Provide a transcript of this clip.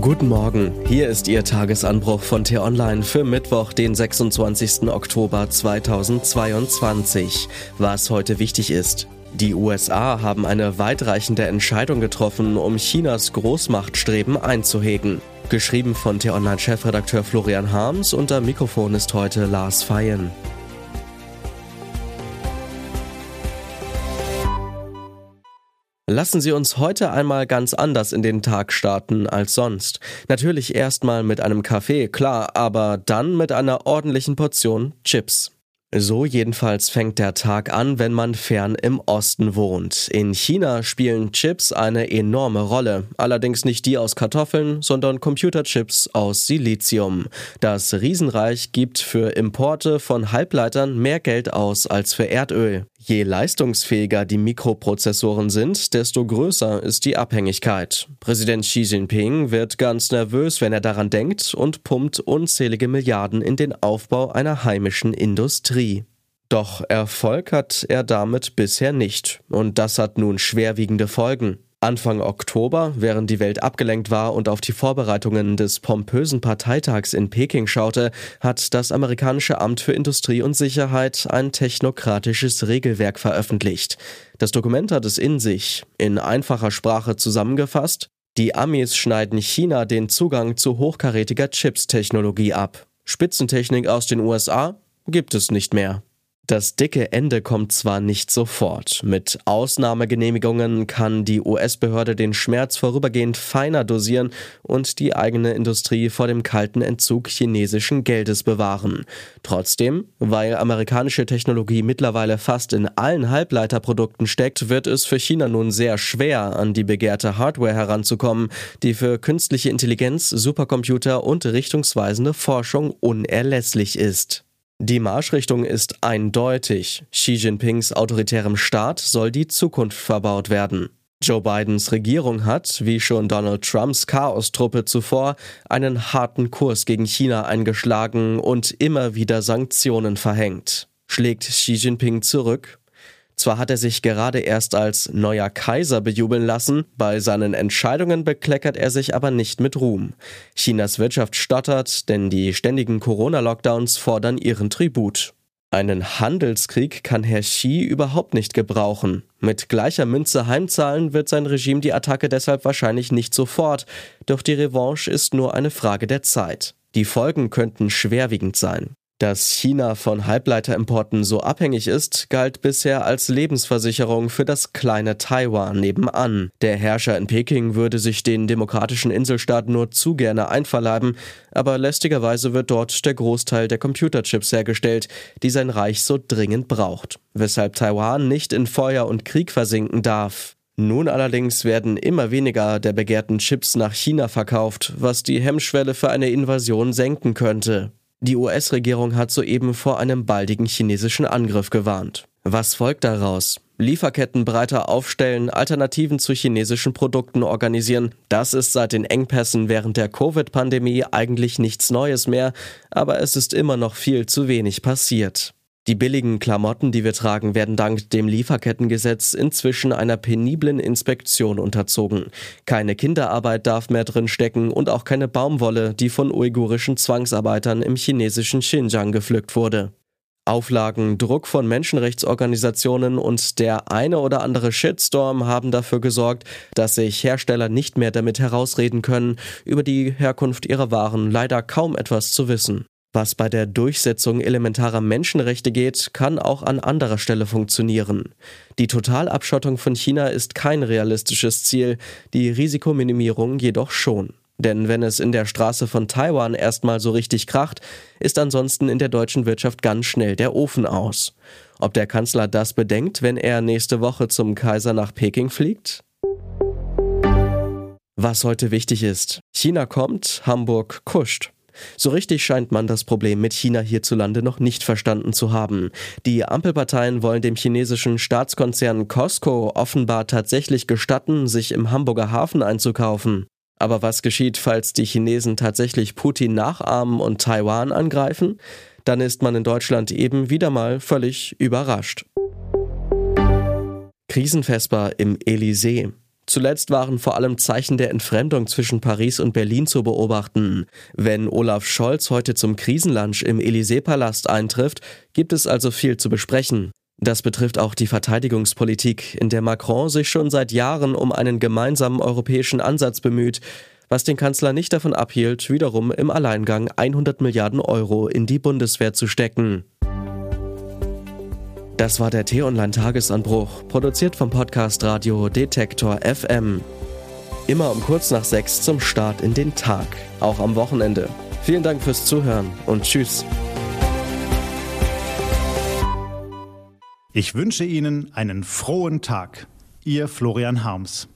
Guten Morgen, hier ist Ihr Tagesanbruch von T-Online für Mittwoch, den 26. Oktober 2022. Was heute wichtig ist. Die USA haben eine weitreichende Entscheidung getroffen, um Chinas Großmachtstreben einzuhegen. Geschrieben von T-Online-Chefredakteur Florian Harms am Mikrofon ist heute Lars Feyen. Lassen Sie uns heute einmal ganz anders in den Tag starten als sonst. Natürlich erstmal mit einem Kaffee, klar, aber dann mit einer ordentlichen Portion Chips. So jedenfalls fängt der Tag an, wenn man fern im Osten wohnt. In China spielen Chips eine enorme Rolle, allerdings nicht die aus Kartoffeln, sondern Computerchips aus Silizium. Das Riesenreich gibt für Importe von Halbleitern mehr Geld aus als für Erdöl. Je leistungsfähiger die Mikroprozessoren sind, desto größer ist die Abhängigkeit. Präsident Xi Jinping wird ganz nervös, wenn er daran denkt und pumpt unzählige Milliarden in den Aufbau einer heimischen Industrie. Doch Erfolg hat er damit bisher nicht, und das hat nun schwerwiegende Folgen. Anfang Oktober, während die Welt abgelenkt war und auf die Vorbereitungen des pompösen Parteitags in Peking schaute, hat das amerikanische Amt für Industrie und Sicherheit ein technokratisches Regelwerk veröffentlicht. Das Dokument hat es in sich, in einfacher Sprache zusammengefasst, die Amis schneiden China den Zugang zu hochkarätiger Chips-Technologie ab. Spitzentechnik aus den USA gibt es nicht mehr. Das dicke Ende kommt zwar nicht sofort. Mit Ausnahmegenehmigungen kann die US-Behörde den Schmerz vorübergehend feiner dosieren und die eigene Industrie vor dem kalten Entzug chinesischen Geldes bewahren. Trotzdem, weil amerikanische Technologie mittlerweile fast in allen Halbleiterprodukten steckt, wird es für China nun sehr schwer, an die begehrte Hardware heranzukommen, die für künstliche Intelligenz, Supercomputer und richtungsweisende Forschung unerlässlich ist. Die Marschrichtung ist eindeutig. Xi Jinpings autoritärem Staat soll die Zukunft verbaut werden. Joe Bidens Regierung hat, wie schon Donald Trumps Chaostruppe zuvor, einen harten Kurs gegen China eingeschlagen und immer wieder Sanktionen verhängt. Schlägt Xi Jinping zurück? Zwar hat er sich gerade erst als neuer Kaiser bejubeln lassen, bei seinen Entscheidungen bekleckert er sich aber nicht mit Ruhm. Chinas Wirtschaft stottert, denn die ständigen Corona-Lockdowns fordern ihren Tribut. Einen Handelskrieg kann Herr Xi überhaupt nicht gebrauchen. Mit gleicher Münze heimzahlen wird sein Regime die Attacke deshalb wahrscheinlich nicht sofort, doch die Revanche ist nur eine Frage der Zeit. Die Folgen könnten schwerwiegend sein. Dass China von Halbleiterimporten so abhängig ist, galt bisher als Lebensversicherung für das kleine Taiwan nebenan. Der Herrscher in Peking würde sich den demokratischen Inselstaat nur zu gerne einverleiben, aber lästigerweise wird dort der Großteil der Computerchips hergestellt, die sein Reich so dringend braucht, weshalb Taiwan nicht in Feuer und Krieg versinken darf. Nun allerdings werden immer weniger der begehrten Chips nach China verkauft, was die Hemmschwelle für eine Invasion senken könnte. Die US-Regierung hat soeben vor einem baldigen chinesischen Angriff gewarnt. Was folgt daraus? Lieferketten breiter aufstellen, Alternativen zu chinesischen Produkten organisieren. Das ist seit den Engpässen während der Covid-Pandemie eigentlich nichts Neues mehr, aber es ist immer noch viel zu wenig passiert. Die billigen Klamotten, die wir tragen, werden dank dem Lieferkettengesetz inzwischen einer peniblen Inspektion unterzogen. Keine Kinderarbeit darf mehr drin stecken und auch keine Baumwolle, die von uigurischen Zwangsarbeitern im chinesischen Xinjiang gepflückt wurde. Auflagen, Druck von Menschenrechtsorganisationen und der eine oder andere Shitstorm haben dafür gesorgt, dass sich Hersteller nicht mehr damit herausreden können, über die Herkunft ihrer Waren leider kaum etwas zu wissen. Was bei der Durchsetzung elementarer Menschenrechte geht, kann auch an anderer Stelle funktionieren. Die Totalabschottung von China ist kein realistisches Ziel, die Risikominimierung jedoch schon. Denn wenn es in der Straße von Taiwan erstmal so richtig kracht, ist ansonsten in der deutschen Wirtschaft ganz schnell der Ofen aus. Ob der Kanzler das bedenkt, wenn er nächste Woche zum Kaiser nach Peking fliegt? Was heute wichtig ist. China kommt, Hamburg kuscht. So richtig scheint man das Problem mit China hierzulande noch nicht verstanden zu haben. Die Ampelparteien wollen dem chinesischen Staatskonzern Costco offenbar tatsächlich gestatten, sich im Hamburger Hafen einzukaufen. Aber was geschieht, falls die Chinesen tatsächlich Putin nachahmen und Taiwan angreifen? Dann ist man in Deutschland eben wieder mal völlig überrascht. Krisenfesper im Elysée. Zuletzt waren vor allem Zeichen der Entfremdung zwischen Paris und Berlin zu beobachten. Wenn Olaf Scholz heute zum Krisenlunch im Élysée-Palast eintrifft, gibt es also viel zu besprechen. Das betrifft auch die Verteidigungspolitik, in der Macron sich schon seit Jahren um einen gemeinsamen europäischen Ansatz bemüht, was den Kanzler nicht davon abhielt, wiederum im Alleingang 100 Milliarden Euro in die Bundeswehr zu stecken. Das war der T-Online-Tagesanbruch, produziert vom Podcast Radio Detektor FM. Immer um kurz nach sechs zum Start in den Tag, auch am Wochenende. Vielen Dank fürs Zuhören und Tschüss. Ich wünsche Ihnen einen frohen Tag. Ihr Florian Harms.